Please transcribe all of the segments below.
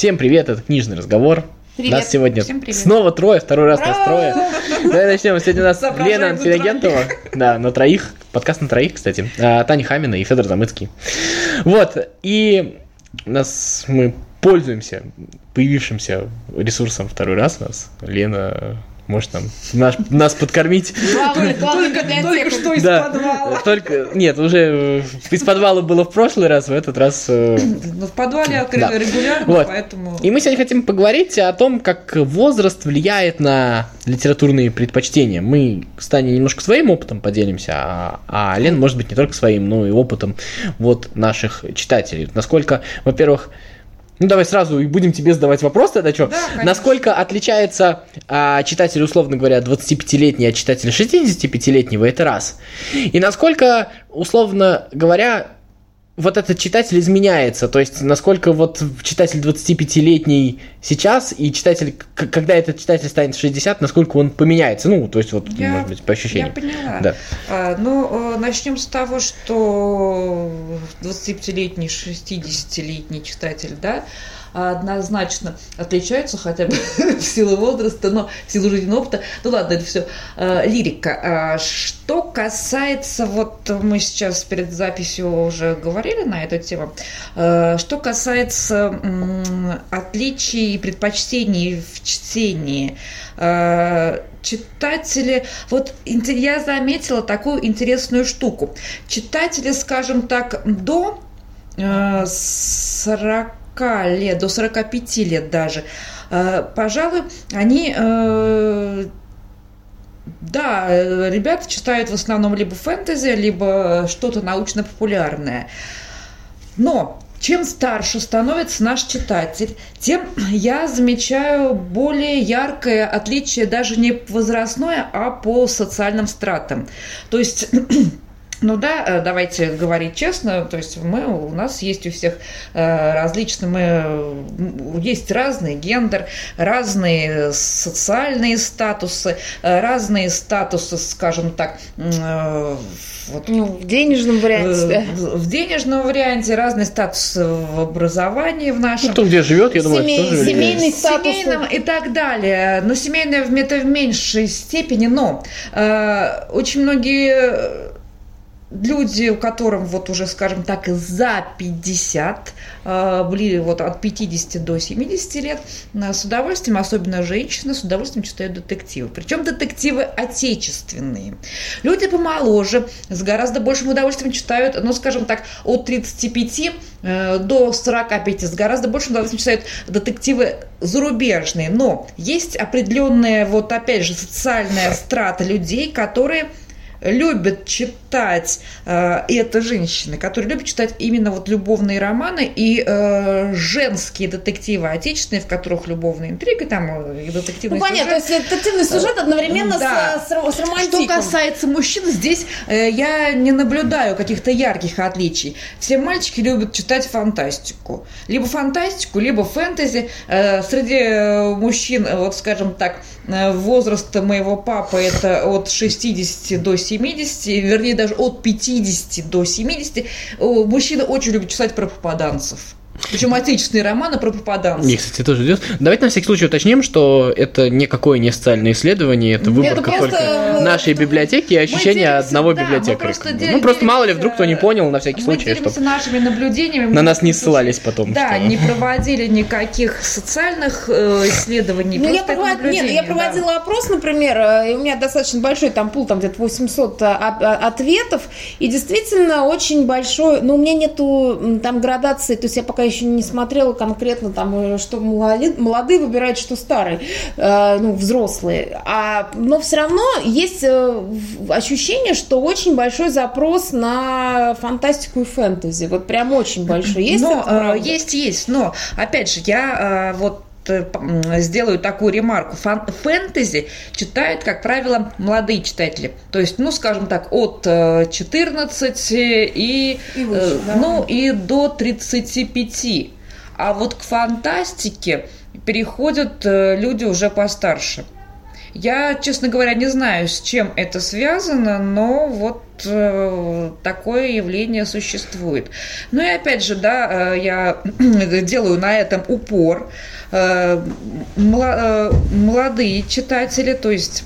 Всем привет, это книжный разговор. Привет. Нас сегодня снова трое, второй раз нас трое. Давай начнем. Сегодня у нас Лена на Анфилогентова. Да, на троих. Подкаст на троих, кстати. А, Таня Хамина и Федор Замыцкий. Вот. И у нас мы пользуемся появившимся ресурсом второй раз у нас. Лена может нам наш, нас подкормить. Только, что из Да. подвала. Только, нет, уже э, из подвала было в прошлый раз, в этот раз э, Ну, в подвале Да. регулярно, поэтому... И мы сегодня хотим поговорить о том, как возраст влияет на литературные предпочтения. Мы с Таней немножко своим опытом поделимся, а, а Лен, может быть, не только своим, но и опытом вот наших читателей. Насколько, во-первых, ну давай сразу и будем тебе задавать вопрос тогда, что? Да, конечно. Насколько отличается а, читатель, условно говоря, 25-летний от читателя 65-летнего, это раз. И насколько, условно говоря, вот этот читатель изменяется, то есть насколько вот читатель 25-летний сейчас и читатель, когда этот читатель станет 60, насколько он поменяется, ну, то есть вот, Я- может быть, по Я ощущениям. поняла. Да. А, ну, начнем с того, что 25-летний, 60-летний читатель, да, однозначно отличаются хотя бы в силу возраста, но в силу жизненного опыта. Ну ладно, это все лирика. А, что касается, вот мы сейчас перед записью уже говорили на эту тему, А, что касается отличий и предпочтений в чтении, а, читатели, вот я заметила такую интересную штуку. Читатели, скажем так, до э, 40 лет, до 45 лет даже, э, пожалуй, они э, да, ребята читают в основном либо фэнтези, либо что-то научно-популярное. Но чем старше становится наш читатель, тем я замечаю более яркое отличие даже не возрастное, а по социальным стратам. То есть ну да, э, давайте говорить честно, то есть мы, у нас есть у всех э, различные, мы, есть разный гендер, разные социальные статусы, э, разные статусы, скажем так, вот Ну, в денежном варианте. Э, в в денежном варианте, разный статус в образовании в нашем. Ну, кто где живет, я думаю, Семей- это тоже семейный статус. Семейном и так далее. Но семейное в- это в меньшей степени, но э, очень многие люди, у которым вот уже, скажем так, за 50, э, были вот от 50 до 70 лет, э, с удовольствием, особенно женщины, с удовольствием читают детективы. Причем детективы отечественные. Люди помоложе, с гораздо большим удовольствием читают, ну, скажем так, от 35 э, до 45 с гораздо большим удовольствием читают детективы зарубежные. Но есть определенная, вот опять же, социальная страта людей, которые любят читать, э, и это женщины, которые любят читать именно вот любовные романы и э, женские детективы отечественные, в которых любовная интрига, там э, и Ну, детективный понятно, сюжет. то есть детективный сюжет одновременно Да. с, с, с романтиком. Что касается мужчин, здесь я не наблюдаю каких-то ярких отличий. Все мальчики любят читать фантастику. Либо фантастику, либо фэнтези. Среди мужчин, вот скажем так, возраста моего папы это от 60 до 70, вернее даже от 50 до 70. Э, Мужчины очень любят читать про попаданцев. Причем отечественные романы про попаданцев. Мне, кстати, тоже идет. Давайте на всякий случай уточним, что это никакое не социальное исследование, это выборка только э, нашей библиотеки и ощущения одного да, мы библиотекаря. просто ну, просто мало ли, вдруг кто не понял, на всякий Мы случай, чтобы нашими наблюдениями. на Мы, нас не ссылались потом. Да, что- не проводили никаких социальных э, исследований. Ну, я, провод- Нет, я да. проводила опрос, например, э, и у меня достаточно большой там пул, там где-то 800 а- а- ответов, и действительно очень большой, но у меня нету там градации, то есть я пока еще не смотрела конкретно там, э, что молоди- молодые выбирают, что старые, э, ну, взрослые, а, но все равно есть э, ощущение, что очень большой запрос на фантастику и фэнтези, вот прям очень большой. Есть но, э, есть, есть. Но, опять же, я вот сделаю такую ремарку. Фан- фэнтези читают, как правило, молодые читатели. То есть, ну, скажем так, от э, 14 и, И выше, э, да. ну, и до 35. А вот к фантастике переходят э, люди уже постарше. Я, честно говоря, не знаю, с чем это связано, но вот э, такое явление существует. Ну и опять же, да, э, я делаю на этом упор. Э, э, молодые читатели, то есть,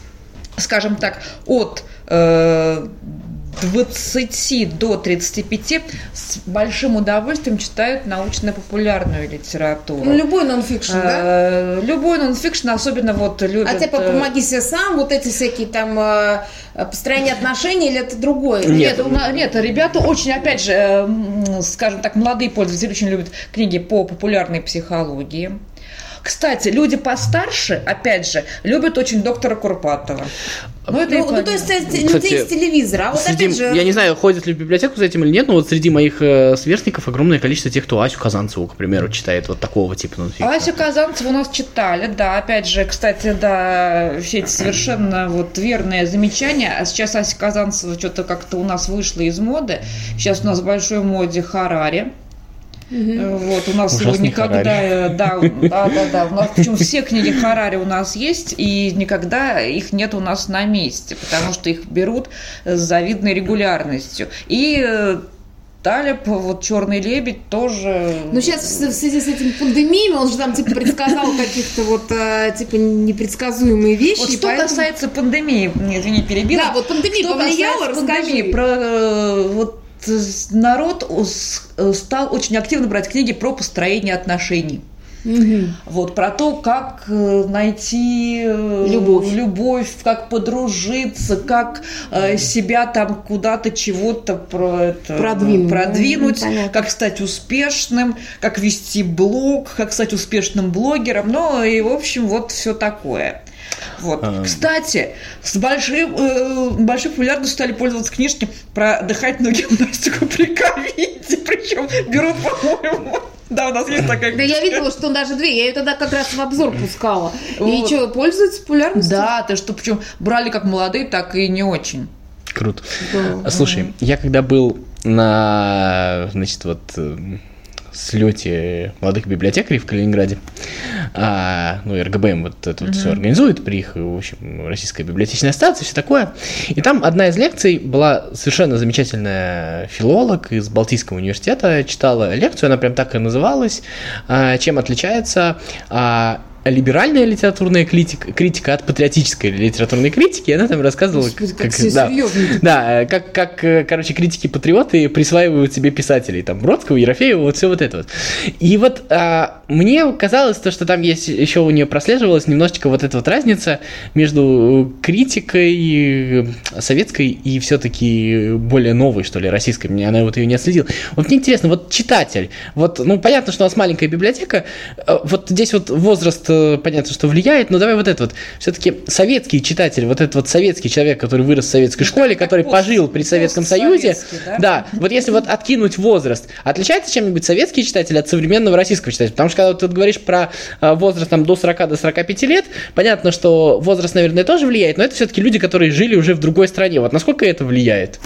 скажем так, от 20 до 35 с большим удовольствием читают научно-популярную литературу. Ну, любой нонфикшн, да? Э, Любой нонфикшн, особенно вот любят... А типа помоги себе сам, вот эти всякие там э, построение отношений или это другое? Нет, у на- нет, ребята очень, опять же, скажем так, молодые пользователи очень любят книги по популярной психологии. Кстати, люди постарше, опять же, любят очень доктора Курпатова. Ну, это Ну, ну, то есть людей Кстати, с телевизора. А вот Среди- опять же... Я не знаю, ходят ли в библиотеку за этим или нет, но вот среди моих э, сверстников огромное количество тех, кто Асю Казанцеву, к примеру, читает вот такого типа нонфикшн. Асю Казанцеву у нас читали, да, опять же, кстати, да, все эти совершенно вот верные замечания. А сейчас Ася Казанцева что-то как-то у нас вышла из моды. Сейчас у нас в большой моде Харари. Э, Вот, у нас его Ужасный никогда, э, да, да, да, да, у нас, причем все книги Харари у нас есть, и никогда их нет у нас на месте, потому что их берут с завидной регулярностью. И э, Талиб, вот Черный лебедь тоже. Ну, сейчас в связи с этими пандемиями он же там, типа, предсказал каких-то вот, типа, непредсказуемые вещи. Вот что поэтому- касается пандемии, не, извини, перебила. Да, вот пандемия Что повлияла, касается расскажи. пандемии, про, вот народ э, стал очень активно брать книги про построение отношений. Мгм. Вот про то, как э, найти э, Любовь. любовь, как подружиться, как э, себя там куда-то чего-то про это, Продвинуть, продвинуть, ну, как стать успешным, как вести блог, как стать успешным блогером, ну и в общем вот все такое. Вот. А. Кстати, с большим, э, большой популярностью стали пользоваться книжки про дыхательную гимнастику при ковиде, причем берут, по-моему, да, у нас есть такая Да я книжка. видела, что даже две. Я ее тогда как раз в обзор пускала. И что, пользуется популярностью? Да, то что причем брали как молодые, так и не очень. Круто. Да. Слушай, я когда был на, значит, вот эм, слете молодых библиотекарей в Калининграде, а, ну, РГБМ вот это вот все организует при их, в общем, Российская библиотечная ассоциация, все такое. И там одна из лекций была совершенно замечательная. Филолог из Балтийского университета, читала лекцию, она прям так и называлась, а, чем отличается а, либеральная литературная критика, критика от патриотической литературной критики, она там рассказывала, Господи, как как- все да, да, э, как, как, э, короче, критики-патриоты присваивают себе писателей, там, Бродского, Ерофеева, вот все вот это вот. И вот а, мне казалось, то, что там есть, еще у нее прослеживалась немножечко вот эта вот разница между критикой э, советской и все-таки более новой, что ли, российской, мне она вот ее не отследила. Вот мне интересно, вот читатель, вот, ну, понятно, что у нас маленькая библиотека, э, вот здесь вот возраст, понятно, что влияет, но давай вот это вот, все-таки советский читатель, вот этот вот советский человек, который вырос в советской школе, как который пожил при Советском Союзе, да? да, вот если вот откинуть возраст, отличается чем-нибудь советский читатель от современного российского читателя? Потому что когда ты говоришь про э, возраст там до 40 до 45 лет, понятно, что возраст, наверное, тоже влияет, но это все-таки люди, которые жили уже в другой стране. Вот насколько это влияет?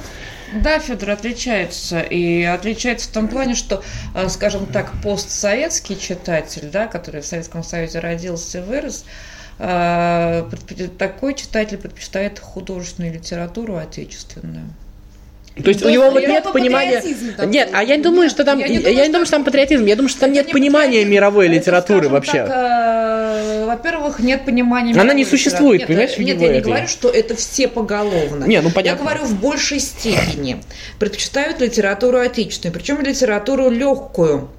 Да, Федор отличается. И отличается в том плане, что, э, скажем так, постсоветский читатель, да, который в Советском Союзе родился и вырос, э, такой читатель предпочитает художественную литературу отечественную. То есть То у него вот нет по понимания... такой. Нет, а я не думаю, что там... я Я не не думаю, думаю, что- что там патриотизм. Я думаю, что там нет не понимания мировой литературы вообще. так, э, во-первых, нет понимания Она не существует, литературы. понимаешь, Нет, нет, я не говорю, что это все поголовно. Не, ну Я понятно. говорю, в большей степени предпочитают литературу отечественную, причем литературу легкую.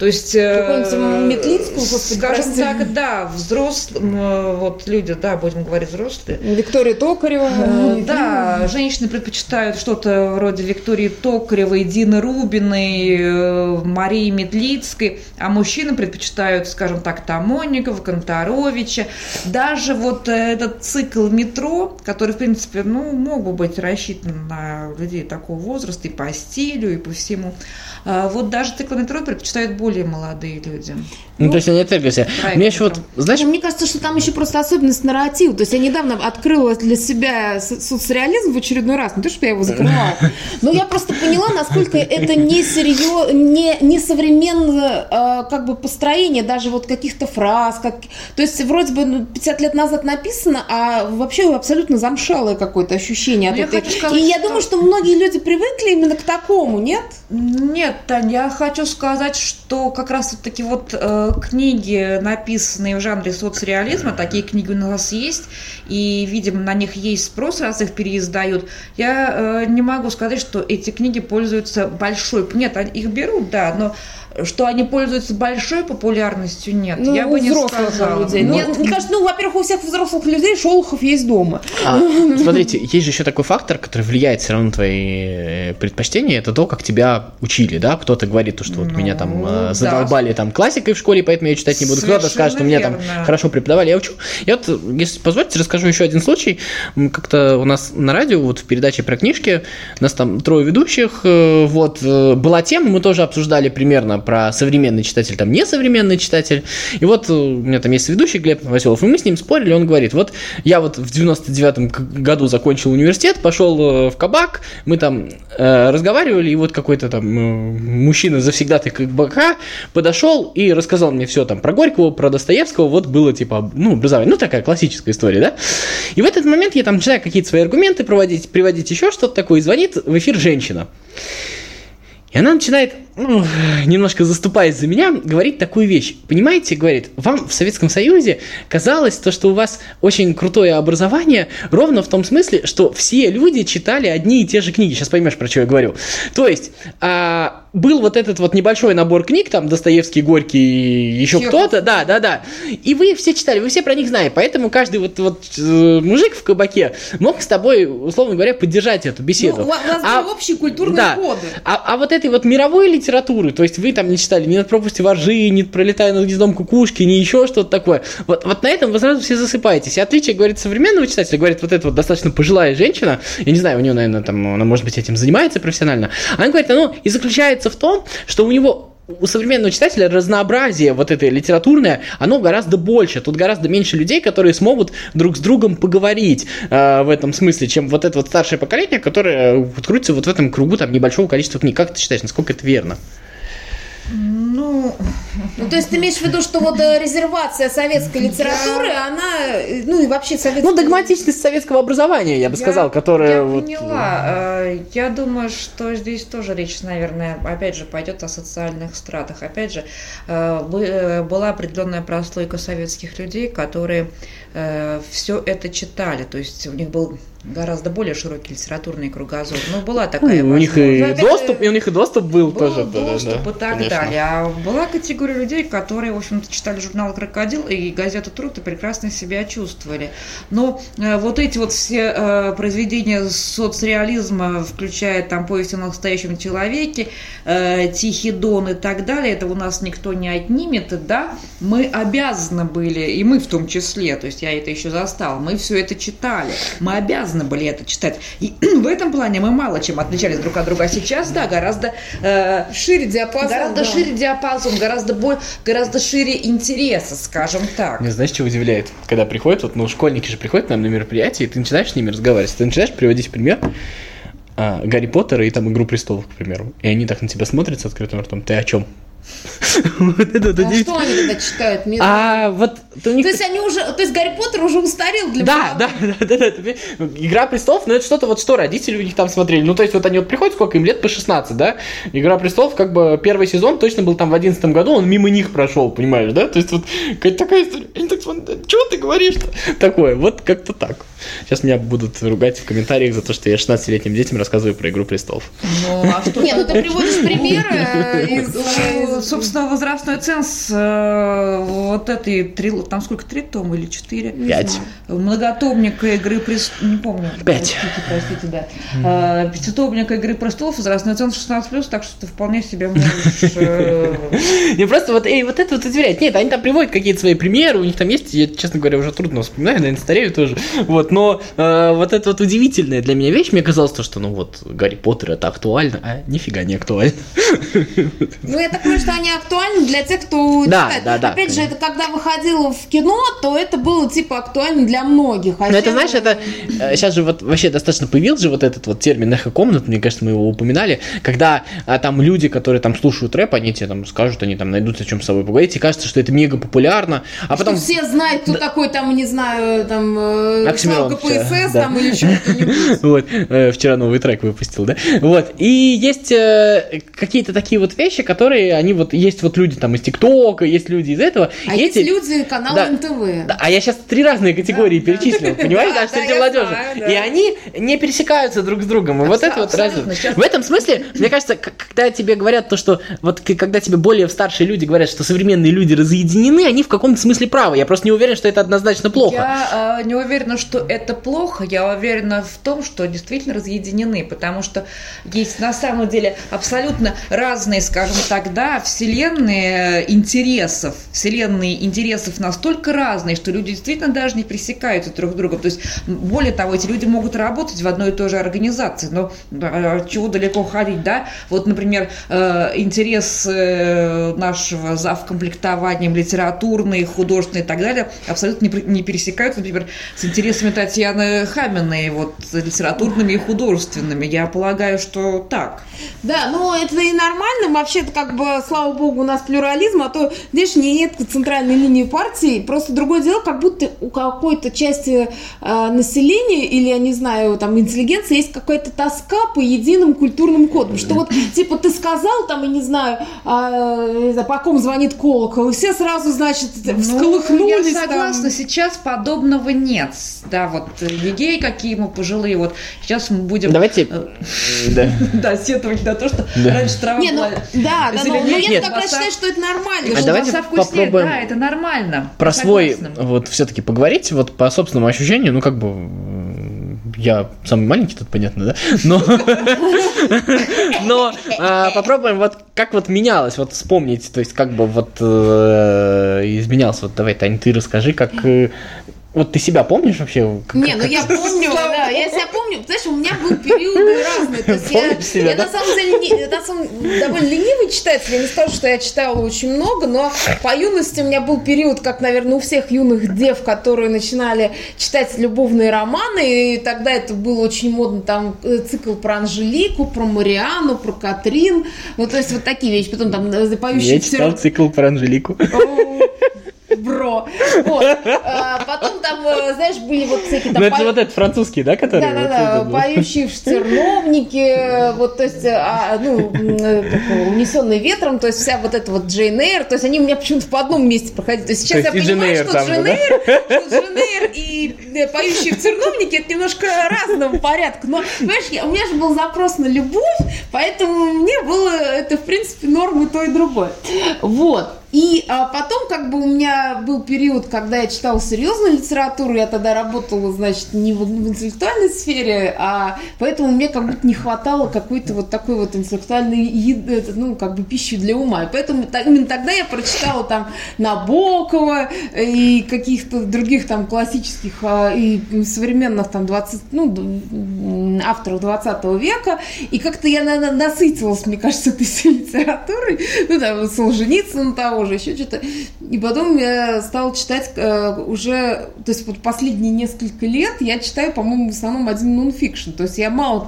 То есть, э, Метлицкую, скажем прости. так, да, взрослым, э, вот люди, да, будем говорить взрослые, Виктория Токарева. Э, Да, женщины предпочитают что-то вроде Виктории Токаревой, Дины Рубиной, Марии Медлицкой, а мужчины предпочитают, скажем так, Тамонникова, Конторовича. Даже вот этот цикл метро, который, в принципе, ну, мог бы быть рассчитан на людей такого возраста и по стилю, и по всему. А Вот даже цикл метро предпочитают больше более молодые люди. Ну, то есть они отвергли проект Мне еще вот, знаешь, Ну, Мне кажется, что там еще просто особенность нарратива. То есть я недавно открыла для себя со- соцреализм в очередной раз. Не то, что я его закрывала. Но я просто поняла, насколько это не серьезно, не, не современное э, как бы построение даже вот каких-то фраз. Как... То есть вроде бы ну, 50 лет назад написано, а вообще абсолютно замшалое какое-то ощущение. от Ну, я этой- сказать, И я что- думаю, что многие люди привыкли именно к такому, нет? Нет, Тань, я хочу сказать, что как раз вот таки вот э, книги, написанные в жанре соцреализма, такие книги у нас есть, и, видимо, на них есть спрос, раз их переиздают. Я э, не могу сказать, что эти книги пользуются большой... Нет, их берут, да, но что они пользуются большой популярностью, нет, Ну, я у бы не взрослых сказала. людей. Ну, Мне, мне кажется, ну, во-первых, у всех взрослых людей Шолохов есть дома. А, смотрите, есть же еще такой фактор, который влияет все равно на твои э, предпочтения, это то, как тебя учили, да? Кто-то говорит, то, что вот Ну, меня там э, да. задолбали там классикой в школе, поэтому я читать не буду. Кто-то скажет, что меня там хорошо преподавали, я учу. Я вот, если позволите, расскажу еще один случай. Как-то у нас на радио, вот в передаче про книжки, у нас там трое ведущих, э, вот, была тема, мы тоже обсуждали примерно про современный читатель, там, несовременный читатель. И вот э, у меня там есть ведущий Глеб Василов, и мы с ним спорили, он говорит, вот я вот в 99-м к- году закончил университет, пошел э, в кабак, мы там э, разговаривали, и вот какой-то там э, мужчина завсегдатый кабака подошел и рассказал мне все там про Горького, про Достоевского, вот было типа, ну, образование, ну, такая классическая история, да? И в этот момент я там начинаю какие-то свои аргументы проводить, приводить еще что-то такое, и звонит в эфир женщина. И она начинает, ну, немножко заступаясь за меня, говорить такую вещь. Понимаете, говорит, вам в Советском Союзе казалось то, что у вас очень крутое образование, ровно в том смысле, что все люди читали одни и те же книги. Сейчас поймешь, про что я говорю. То есть, а, был вот этот вот небольшой набор книг, там Достоевский, Горький, еще кто-то, да, да, да. И вы все читали, вы все про них знаете. Поэтому каждый вот, вот э, мужик в кабаке мог с тобой, условно говоря, поддержать эту беседу. Ну, у вас А- общие культурные да. коды. А, а вот этой вот мировой литературы, то есть вы там не читали ни над пропастью воржи, ни пролетая над гнездом кукушки, ни еще что-то такое. Вот, вот на этом вы сразу все засыпаетесь. И отличие, говорит, современного читателя, говорит, вот эта вот достаточно пожилая женщина, я не знаю, у нее, наверное, там, она, может быть, этим занимается профессионально, она говорит, оно и заключается в том, что у него у современного читателя разнообразие вот это литературное, оно гораздо больше. Тут гораздо меньше людей, которые смогут друг с другом поговорить э, в этом смысле, чем вот это вот старшее поколение, которое э, крутится вот в этом кругу там небольшого количества книг. Как ты считаешь, насколько это верно? Ну, Ну, то есть ты имеешь в виду, что вот э, резервация советской литературы, она, э, ну и вообще советская... Ну, догматичность советского образования, я бы сказал, Я- которая... Я вот, поняла. Э, Я думаю, что здесь тоже речь, наверное, опять же, пойдет о социальных стратах. Опять же, бы- была определенная прослойка советских людей, которые все это читали. То есть у них был гораздо более широкий литературный кругозор. Ну, была такая Ну, у них и доступ, и у них и доступ был, Был тоже. доступ да, и так конечно. далее. А была категория людей, которые, в общем-то, читали журнал «Крокодил» и газету «Труд» и прекрасно себя чувствовали. Но э, вот эти вот все э, произведения соцреализма, включая там «Повесть о настоящем человеке», э, «Тихий дон» и так далее, это у нас никто не отнимет, да, мы обязаны были, и мы в том числе, то есть я это еще застала, мы все это читали, мы обязаны были это читать. И в этом плане мы мало чем отличались друг от друга. А сейчас, да, гораздо э, Шире диапазон. гораздо да. шире диапазон, гораздо, боль, гораздо шире интереса, скажем так. Меня знаешь, что удивляет? Когда приходят, вот, ну, школьники же приходят к нам на мероприятие, и ты начинаешь с ними разговаривать. Ты начинаешь приводить пример а, Гарри Поттера и там Игру престолов, к примеру. И они так на тебя смотрят с открытым ртом. Ты о чем? Вот это вот А что они тогда читают? Мне- А вот у них То есть они уже, то есть Гарри Поттер уже устарел для Да, да, да, да, да, понимаешь? Игра престолов, ну это что-то вот что родители у них там смотрели. Ну, то есть, вот они вот приходят, сколько им лет по 16, да? Игра престолов, как бы первый сезон точно был там в 11 году, он мимо них прошел, понимаешь, да? То есть, вот какая-то такая история. Они так смотрят, что ты говоришь-то? Такое, вот как-то так. Сейчас меня будут ругать в комментариях за то, что я 16-летним детям рассказываю про Игру престолов. Ну, а что Не, ну ты приводишь примеры э, из... Из- Собственно, возрастной ценз э, вот этой три, там сколько, три тома или четыре? Пять. Многотомника игры престолов, не помню. Пять. Простите, простите, да. Э, Пятитомника игры престолов, возрастной ценз 16+, так что ты вполне себе можешь... э, Не просто вот, эй, вот это вот удивляет. Нет, они там приводят какие-то свои примеры, у них там есть, я, честно говоря, уже трудно вспоминаю, наверное, старею тоже. Вот, но э, вот это вот удивительная для меня вещь, мне казалось, то, что, ну вот, Гарри Поттер это актуально, а нифига не актуально. Ну, я так что они актуальны для тех, кто Да, читает. да, да, Опять же, конечно. это когда выходило в кино, то это было типа актуально для многих. А Ну, это, знаешь, это сейчас же вот вообще достаточно появился же вот этот вот термин эхо-комнат, мне кажется, мы его упоминали, когда а, там люди, которые там слушают рэп, они тебе там скажут, они там найдут о чем с собой поговорить, и кажется, что это мега популярно, а потом... Что все знают, кто такой там, не знаю, там, э, Оксимирон Слава вчера, КПСС да. там или кто-нибудь. Вот, э, вчера новый трек выпустил, да? Вот, и есть э, какие-то такие вот вещи, которые, они вот, есть вот люди там из ТикТока, есть люди из этого, А есть эти- люди канала Да. НТВ. Да, а я сейчас три разные категории Да, перечислил, понимаешь, Да, среди молодежи. И они не пересекаются друг с другом. И вот это вот разница. В этом смысле, мне кажется, когда тебе говорят то, что вот когда тебе более старшие люди говорят, что современные люди разъединены, они в каком-то смысле правы. Я просто не уверен, что это однозначно плохо. Я э, не уверена, что это плохо. Я уверена в том, что действительно разъединены, потому что есть на самом деле абсолютно разные, скажем так, да, вселенные интересов. Вселенные интересов настолько разные, что люди действительно даже не пересекаются друг с другом. То есть, более того, эти люди могут работать в одной и той же организации, но да, чего далеко ходить, да? Вот, например, э, интерес э, нашего завкомплектованием литературный, художественный и так далее абсолютно не пересекаются, например, с интересами Татьяны Хаминой, вот, литературными и художественными. Я полагаю, что так. Да, ну это и нормально. Вообще-то, как бы, слава богу, у нас плюрализм, а то, видишь, нет центральной линии партии. Просто другое дело, как будто у какой-то части э, населения или, я не знаю, там, интеллигенции есть какая-то тоска по единым культурным кодам. Что вот, типа, ты сказал, там, я не знаю, не знаю, по ком звонит колокол, и все сразу, значит, всколыхнулись. Ну, я согласна, там. сейчас подобного нет. Да, вот э, людей, какие мы пожилые, вот сейчас мы будем... Давайте... э, Да. Сетовать на то, что раньше трава Не, ну, была... да, да, но нет. как раз считаю, что это нормально. А что давайте вкуснее, попробуем Да, это нормально. Про свой, вот, все-таки поговорить, вот, по собственному ощущению, ну, как бы, я самый маленький тут, понятно, да? Но, но а, попробуем, вот, как вот менялось, вот, вспомнить, то есть, как бы, вот, э, изменялся, вот, давай, Тань, ты расскажи, как, э, вот, ты себя помнишь вообще? Как- Не, ну я помню, да, я себя помню, знаешь, у меня был периоды разные, то есть я, Помнишь себя, я да? на самом деле не- на самом- довольно ленивый читатель, я не скажу, что я читала очень много, но по юности у меня был период, как, наверное, у всех юных дев, которые начинали читать любовные романы, и тогда это было очень модно, там э, цикл про Анжелику, про Мариану, про Катрин, ну то есть вот такие вещи, потом там э, поющие Я читал цикл про Анжелику. Бро. Вот. А, потом там, э, знаешь, были вот всякие там... Ну, это по- вот этот французский, да, который? Да, да, вот поющие в терновнике, вот, то есть, а, ну, э, как, унесенные ветром, то есть вся вот эта вот Джейн Эйр, то есть они у меня почему-то по одном месте проходили. То есть сейчас То есть я понимаю, Джейн Эйр что Джейн да? Эйр, что Джейн Эйр и э, поющие в терновнике это немножко разного порядка. Но, понимаешь, я- у меня же был запрос на любовь, поэтому мне было это, в принципе, норм и то, и другое. Вот. И а, потом, как бы, у меня был период, когда я читала серьезную литературу, я тогда работала, значит, не в, в интеллектуальной сфере, а поэтому мне как будто не хватало какой-то вот такой вот интеллектуальной еды, ну, как бы пищи для ума. И поэтому так- именно тогда я прочитала там Набокова и каких-то других там классических а, и современных там 20, ну, авторов 20 века, и как-то я на- на- насытилась, мне кажется, этой всей литературой, ну, там, Солженицын того же, еще что-то. И потом я стала читать э, уже, то есть вот последние несколько лет я читаю, по-моему, в основном один нонфикшн, то есть я мало,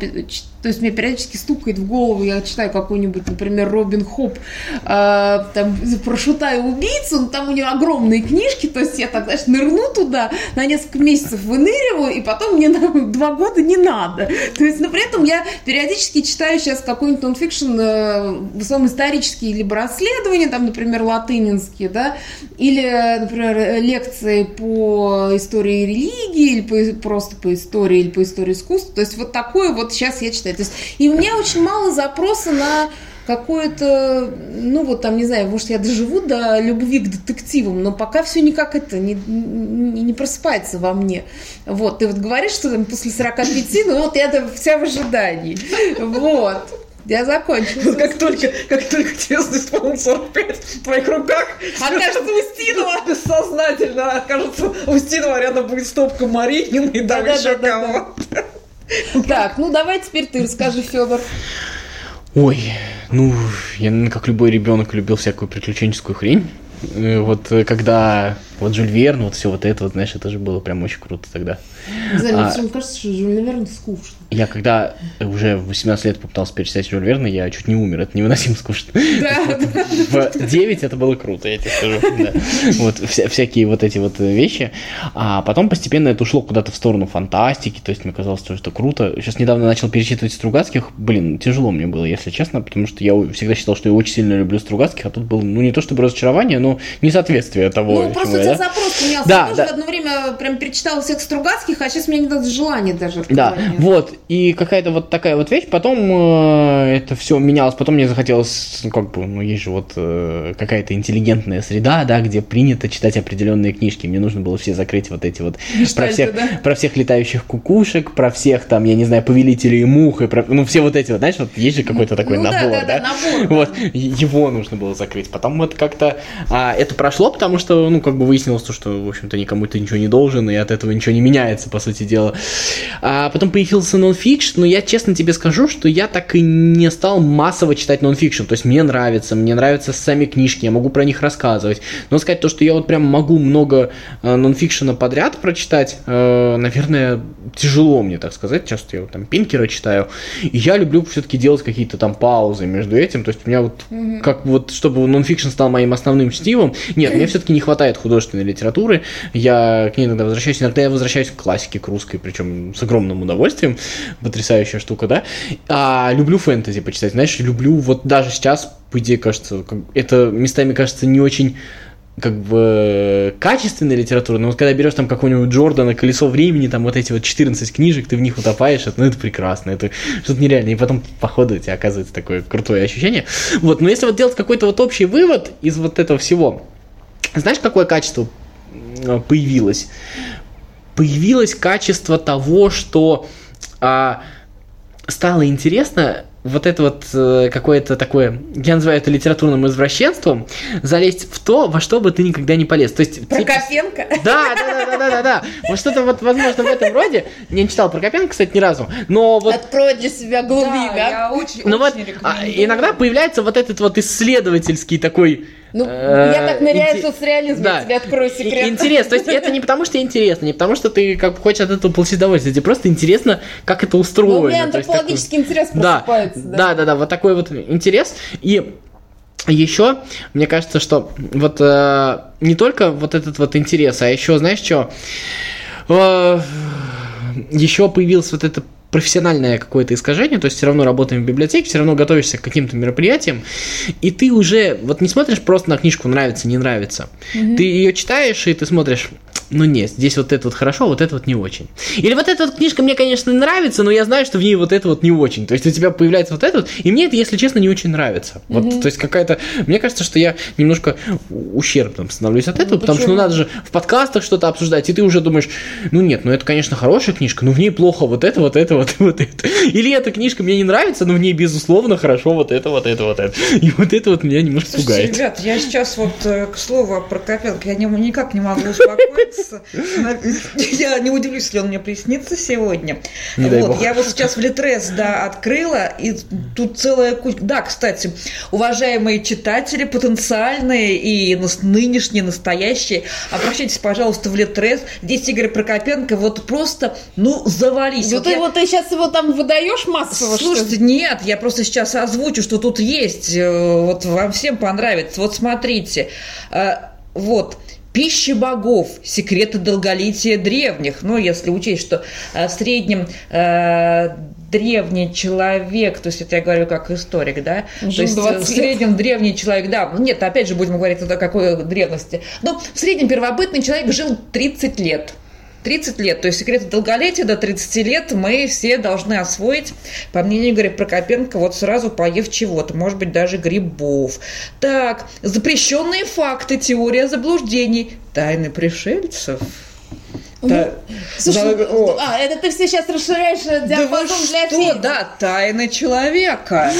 то есть мне периодически стукает в голову, я читаю какой-нибудь, например, Робин Хоп, э, там, про шута и убийцу, ну, там у него огромные книжки, то есть я так, знаешь, нырну туда, на несколько месяцев выныриваю, и потом мне на два года не надо. То есть, но при этом я периодически читаю сейчас какой-нибудь нонфикшн, э, в основном исторические либо расследования, там, например, латынинские, да, или, например, лекции по истории религии, или по- просто по истории, или по истории искусства. То есть вот такое вот сейчас я читаю. То есть, и у меня очень мало запроса на какое-то, ну вот там, не знаю, может, я доживу до любви к детективам, но пока все никак это не, не, не просыпается во мне. Вот, ты вот говоришь, что там после 45, ну вот я там вся в ожидании. Вот. Я закончила. Как только, как только тебе исполнится 45 в твоих руках, Окажется Устинова. бессознательно окажется Устинова, рядом будет стопка Маринина и там еще Да-да-да-да-да. Так, ну давай теперь ты расскажи, Федор. Ой, Ну, я, как любой ребенок, любил всякую приключенческую хрень. Э, Вот э, когда вот Жюль Верн, вот все вот это, вот, знаешь, это же было прям очень круто тогда. Не знаю, мне А- всё кажется, что Жюль Верн скучно. Я когда уже в 18 лет попытался перечитать Жюль Верна, я чуть не умер, это невыносимо скучно. Да, да. В 9 это было круто, я тебе скажу. Вот вся- всякие вот эти вот э, вещи. А потом постепенно это ушло куда-то в сторону фантастики, то есть мне казалось, что это круто. Сейчас недавно начал перечитывать Стругацких. Блин, тяжело мне было, если честно, потому что я всегда считал, что я очень сильно люблю Стругацких, а тут было, ну, не то чтобы разочарование, но несоответствие того, Ну, просто да. запрос поменялся. Да, я тоже да. в одно время прям перечитала всех Стругацких, а сейчас у меня нет желания даже Да, вот, и какая-то вот такая вот вещь, потом э, это все менялось, потом мне захотелось, ну, как бы, ну, есть же вот э, какая-то интеллигентная среда, да, где принято читать определенные книжки, мне нужно было все закрыть вот эти вот, про Гештальты, всех, да? про всех летающих кукушек, про всех там, я не знаю, повелителей мух, и про, ну, все вот эти вот, знаешь, вот есть же какой-то такой Ну да, набор, да, да, набор, да. Вот, и- его нужно было закрыть, потом вот как-то а, это прошло, потому что, ну, как бы выяснилось, то, что, в общем-то, никому ты ничего не должен, и от этого ничего не меняется, по сути дела. А потом появился нонфикшн, но я честно тебе скажу, что я так и не стал массово читать нонфикшн. То есть мне нравится, мне нравятся сами книжки, я могу про них рассказывать. Но сказать то, что я вот прям могу много э, нонфикшена подряд прочитать, э, наверное, тяжело мне так сказать. Часто я вот там Пинкера читаю. И я люблю все-таки делать какие-то там паузы между этим. То есть у меня вот, как вот, чтобы нонфикшн стал моим основным чтивом, нет, мне все-таки не хватает художественной литературы. Я к ней иногда возвращаюсь. Иногда я возвращаюсь к классике, к русской, причем с огромным удовольствием. Потрясающая штука, да? А люблю фэнтези почитать. Знаешь, люблю вот даже сейчас, по идее, кажется, это местами кажется не очень как бы качественная литература, но вот когда берешь там какого-нибудь Джордана «Колесо времени», там вот эти вот 14 книжек, ты в них утопаешь, это, ну это прекрасно, это что-то нереальное, и потом по ходу у тебя оказывается такое крутое ощущение. Вот, но если вот делать какой-то вот общий вывод из вот этого всего, знаешь, какое качество м, появилось? Появилось качество того, что а, стало интересно вот это вот э, какое-то такое, я называю это литературным извращенством, залезть в то, во что бы ты никогда не полез. То есть, типа- Прокопенко. да, да, да, да, да, да, да. Вот что-то вот, возможно, в этом роде. Я не читал про Копенко, кстати, ни разу. Но вот Откроет для себя глубины, Да, да? я очень, ну вот, очень а, рекомендую. иногда появляется вот этот вот исследовательский такой... Ну, э, я так ныряю в инте- соцреализм, да. я тебе открою секрет. И- Интерес, то есть это не потому, что интересно, не потому, что ты как хочешь от этого получить удовольствие, тебе просто интересно, как это Ну, устроено. у меня то есть такой- антропологический интерес да, просыпается. да, да, да, вот такой вот интерес. И еще, мне кажется, что вот э, не только вот этот вот интерес, а еще, знаешь что, еще появилось вот это профессиональное какое-то искажение, то есть все равно работаем в библиотеке, все равно готовишься к каким-то мероприятиям, и ты уже вот не смотришь просто на книжку нравится, не нравится. Ты ее читаешь, и ты смотришь, ну нет, здесь вот это вот хорошо, вот это вот не очень. Или вот эта вот книжка мне, конечно, нравится, но я знаю, что в ней вот это вот не очень. То есть у тебя появляется вот это вот, и мне это, если честно, не очень нравится. Вот, то есть какая-то... Мне кажется, что я немножко ущербным становлюсь от этого, потому что ну, почему? надо же в подкастах что-то обсуждать, и ты уже думаешь, ну нет, ну это, конечно, хорошая книжка, но в ней плохо вот это, вот это, вот вот это. Или эта книжка мне не нравится, но в ней, безусловно, хорошо вот это, вот это, вот это. И вот это вот меня немножко Слушайте, пугает. ребят, я сейчас вот э, к слову о Прокопенко, я не- никак не могу успокоиться. Я не удивлюсь, если он мне приснится сегодня. Не дай Вот, бог. я вот сейчас в Литрес, да, открыла, и тут целая куча... Да, кстати, уважаемые читатели, потенциальные и нас- нынешние, настоящие, обращайтесь, пожалуйста, в Литрес. Здесь Игорь Прокопенко вот просто, ну, завались. Вот ты я- вот ты сейчас его там выдаешь массово, что ли? Слушайте, нет, я просто сейчас озвучу, что тут есть. э, Вот вам всем понравится. Вот смотрите. э, Вот. Пища богов. Секреты долголетия древних. Ну, если учесть, что э, в среднем э, древний человек, то есть это я говорю как историк, да, Жил то есть э, 20 в среднем древний человек, да, ну, нет, опять же будем говорить о какой древности, но в среднем первобытный человек жил 30 лет. 30 лет, то есть секреты долголетия до 30 лет мы все должны освоить, по мнению Игоря Прокопенко, вот сразу поев чего-то, может быть, даже грибов. Так, запрещенные факты, теория заблуждений, тайны пришельцев. Да. Слушай, Да, о. а, это ты все сейчас расширяешь э, Да диапазон для что, фильма. да, тайна человека,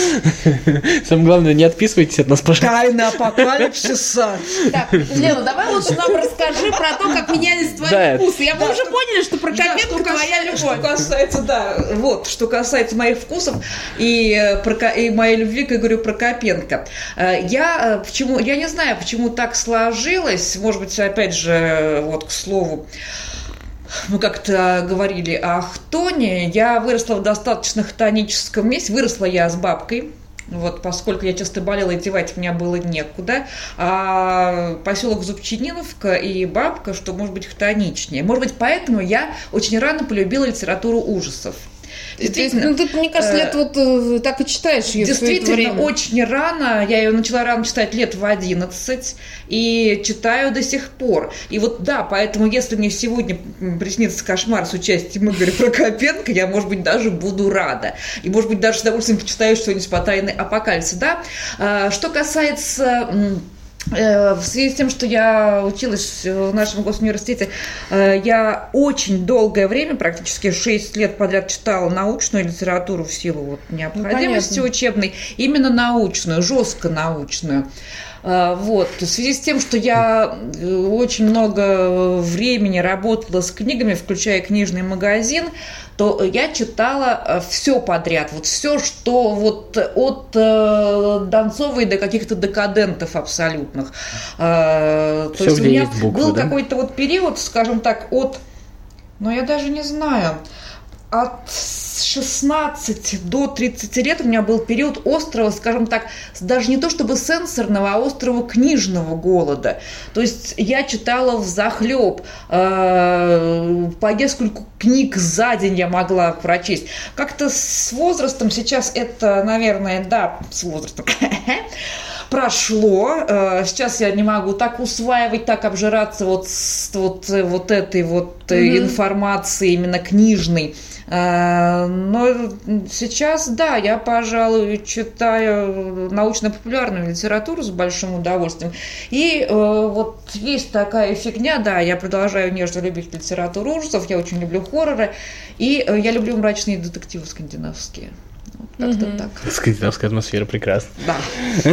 Самое главное, не отписывайтесь от нас, пожалуйста. тайна апокалипсиса. Так, Лена, давай лучше нам расскажи про то, как менялись твои Да. вкусы. Я мы Да, уже что- поняли, что Да, Прокопенко что твоя касается- Что любовь. касается, да, вот, что касается моих вкусов и, э, Проко- и моей любви к Игорю Прокопенко. Э, Я почему, я не знаю, почему так сложилось, может быть, опять же, вот к слову, мы как-то говорили о хтоне. Я выросла в достаточно хтоническом месте. Выросла я с бабкой. Вот, поскольку я часто болела, и девать меня было некуда. А поселок Зубчининовка и бабка, что может быть хтоничнее. Может быть, поэтому я очень рано полюбила литературу ужасов. Действительно, ну, ты, мне кажется, э, лет вот э, так и читаешь ее Действительно, очень рано. Я ее начала рано читать лет в 11 и читаю до сих пор. И вот да, поэтому если мне сегодня приснится кошмар с участием Игоря Прокопенко, я, может быть, даже буду рада. И, может быть, даже с удовольствием почитаю что-нибудь по тайной апокалипсисе. Да? А, Что касается... э, в связи с тем, что я училась в нашем госуниверситете, э, я очень долгое время, практически 6 лет подряд читала научную литературу в силу вот необходимости понятно. учебной, именно научную, жестко научную. А, Вот. В связи с тем, что я э, очень много времени работала с книгами, включая книжный магазин, то я читала все подряд. Вот все, что вот от э, Донцовой до каких-то декадентов абсолютных. А, То есть у меня буквы, был да? какой-то вот период, скажем так, от, ну я даже не знаю, от 16 до 30 лет у меня был период острого, скажем так, даже не то чтобы сенсорного, а острого книжного голода. То есть я читала в захлеб, по нескольку книг за день я могла прочесть. Как-то с возрастом сейчас это, наверное, да, с возрастом прошло. Э, Сейчас я не могу так усваивать, так обжираться вот, с- вот, э, вот этой вот Мгм. информации именно книжной. Но сейчас, да, я, пожалуй, читаю научно-популярную литературу с большим удовольствием. И э, вот есть такая фигня, да, я продолжаю нежно любить литературу ужасов, я очень люблю хорроры, и я люблю мрачные детективы скандинавские. Как-то так. Скандинавская атмосфера прекрасна. Да.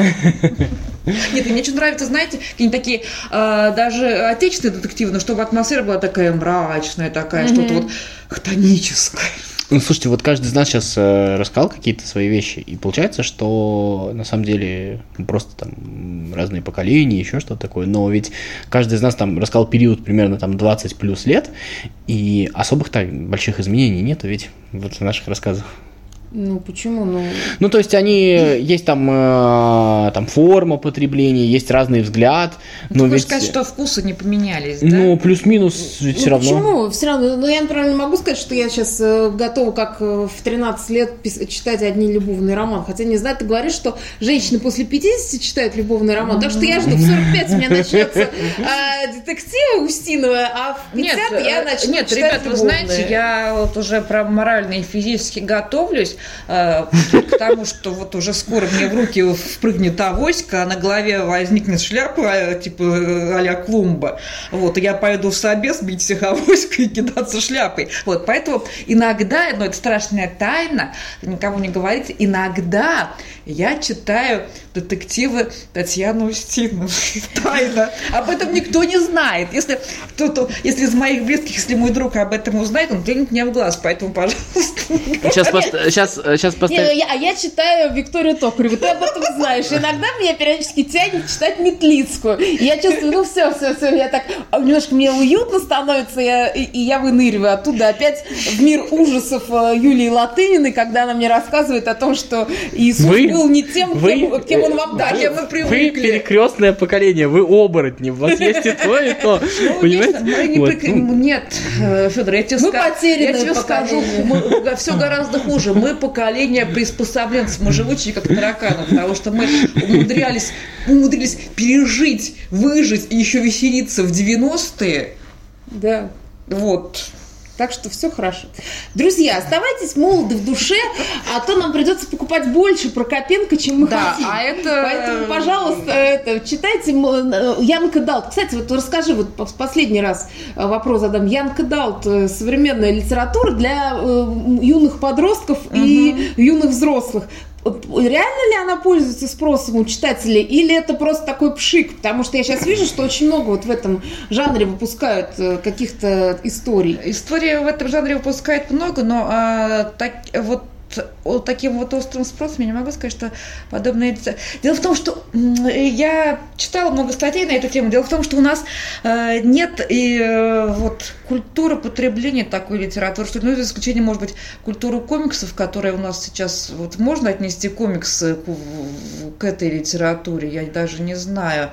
Нет, мне очень нравится, знаете, какие-нибудь такие э, даже отечественные детективы, но чтобы атмосфера была такая мрачная, такая, Мгм. что-то вот хтоническое. Ну, слушайте, вот каждый из нас сейчас э, рассказал какие-то свои вещи, и получается, что на самом деле просто там разные поколения, еще что-то такое, но ведь каждый из нас там рассказал период примерно там 20 плюс лет, и особых так больших изменений нету ведь вот в наших рассказах. Ну, почему? Ну, Ну, то есть они, есть там, э, там форма потребления, есть разный взгляд, но Можно ведь... сказать, что вкусы не поменялись, да? Ну, плюс-минус ведь ну все равно. почему? Все равно, ну я, например, не могу сказать, что я сейчас э, готова, как э, в 13 лет, пис- читать одни любовный роман. Хотя, не знаю, ты говоришь, что женщины после 50 читают любовный роман. Так что я жду, в 45 у меня начнется э, детективы Устинова, а в 50 Нет, я э, начну нет, читать ребята, вы любовные. знаете, я вот уже про морально и физически готовлюсь э, к тому, что вот уже скоро мне в руки впрыгнет авоська, а на голове возникнет шляпа, э, типа э, а-ля клумба. Вот, и я пойду в собес бить всех авоськой и кидаться шляпой. Вот, поэтому иногда, но это страшная тайна, никому не говорите, иногда я читаю детективы Татьяны Устиновой. Тайна. Об этом никто не знает. Если кто-то, если из моих близких, если мой друг об этом узнает, он глянет мне в глаз. Поэтому, пожалуйста. Сейчас, сейчас, сейчас Не, поставим... ну я- а я читаю Викторию Токареву, ты об этом знаешь. Иногда меня периодически тянет читать Метлицкую. И я чувствую, ну все, все, все, я так а, немножко мне уютно становится, я- и, и я выныриваю оттуда опять в мир ужасов э, Юлии Латыниной, когда она мне рассказывает о том, что Иисус Вы- был не тем, вы- кем, кем он вам Да, кем мы Вы привыкли. перекрестное поколение, вы оборотни, у вас есть и то, и то. Ну, Понимаете? ну, Нет, Федор, я тебе, Мы ска- потерянное я тебе скажу, все гораздо хуже. Мы поколение приспособленцев, мы живучие как тараканы, потому что мы умудрялись, умудрились пережить, выжить и еще веселиться в 90-е. Да. Вот. Так что все хорошо. Друзья, оставайтесь молоды в душе, а то нам придется покупать больше Прокопенко, чем мы Да, хотим. а это- Поэтому, пожалуйста, это, читайте э, Янка Далт. Кстати, вот расскажи, вот пос- последний раз э, вопрос задам. Янка Далт, э, современная литература для э, юных подростков и юных взрослых. Э, Реально ли она пользуется спросом у читателей, или это просто такой пшик? Потому что я сейчас вижу, что очень много вот в этом жанре выпускают э, каких-то историй. Истории в этом жанре выпускает много, но а, так, вот таким вот острым спросом я не могу сказать, что подобное... Дело в том, что я читала много статей на эту тему. Дело в том, что у нас э, нет и э, вот культуры потребления такой литературы, что, ну, за исключением, может быть, культуры комиксов, которая у нас сейчас вот можно отнести комиксы к, к этой литературе, я даже не знаю.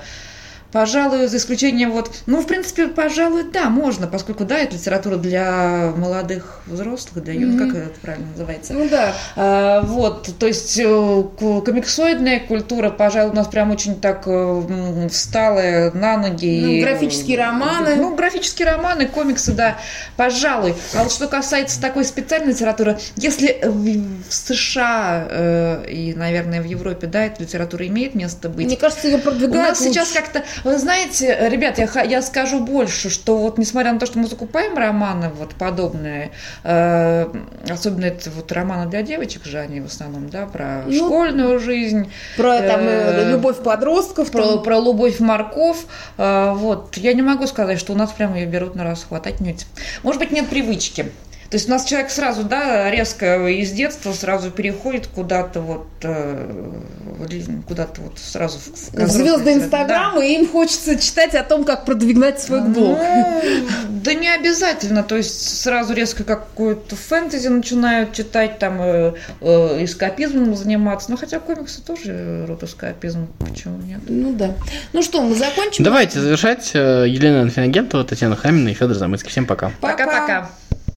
Пожалуй, за исключением вот, ну, в принципе, пожалуй, да, можно, поскольку, да, это литература для молодых взрослых, для юных, Мгм. как это правильно называется. Ну да. А, вот, то есть э, комиксоидная культура, пожалуй, у нас прям очень так э, встала на ноги. Ну, И, графические романы. Ну, графические романы, комиксы, да, пожалуй. А вот что касается такой специальной литературы, если в США э, и, наверное, в Европе, да, эта литература имеет место быть, Мне кажется, ее у продвигают нас сейчас лучше. как-то, вы знаете, ребят, я, я скажу больше, что вот несмотря на то, что мы закупаем романы вот подобные, э, особенно это вот романы для девочек же они в основном, да, про Ну, школьную жизнь, Про там, э, э, любовь подростков. про, там. про любовь морков, э, вот, я не могу сказать, что у нас прям ее берут на расхват, отнюдь. Может быть, нет привычки. То есть у нас человек сразу, да, резко из детства сразу переходит куда-то вот, э, куда-то вот сразу в, в звезды взрослый Да. Инстаграма, и им хочется читать о том, как продвигать свой блог. Ну, да не обязательно. То есть сразу резко какую-то фэнтези начинают читать, там э, э, эскапизмом заниматься. Ну, хотя комиксы тоже род эскапизм. Почему нет? Ну да. Ну что, мы закончим? Давайте завершать. Э, Елена Инфинагентова, Татьяна Хамина и Федор Замыцкий. Всем пока. Пока. Пока-пока.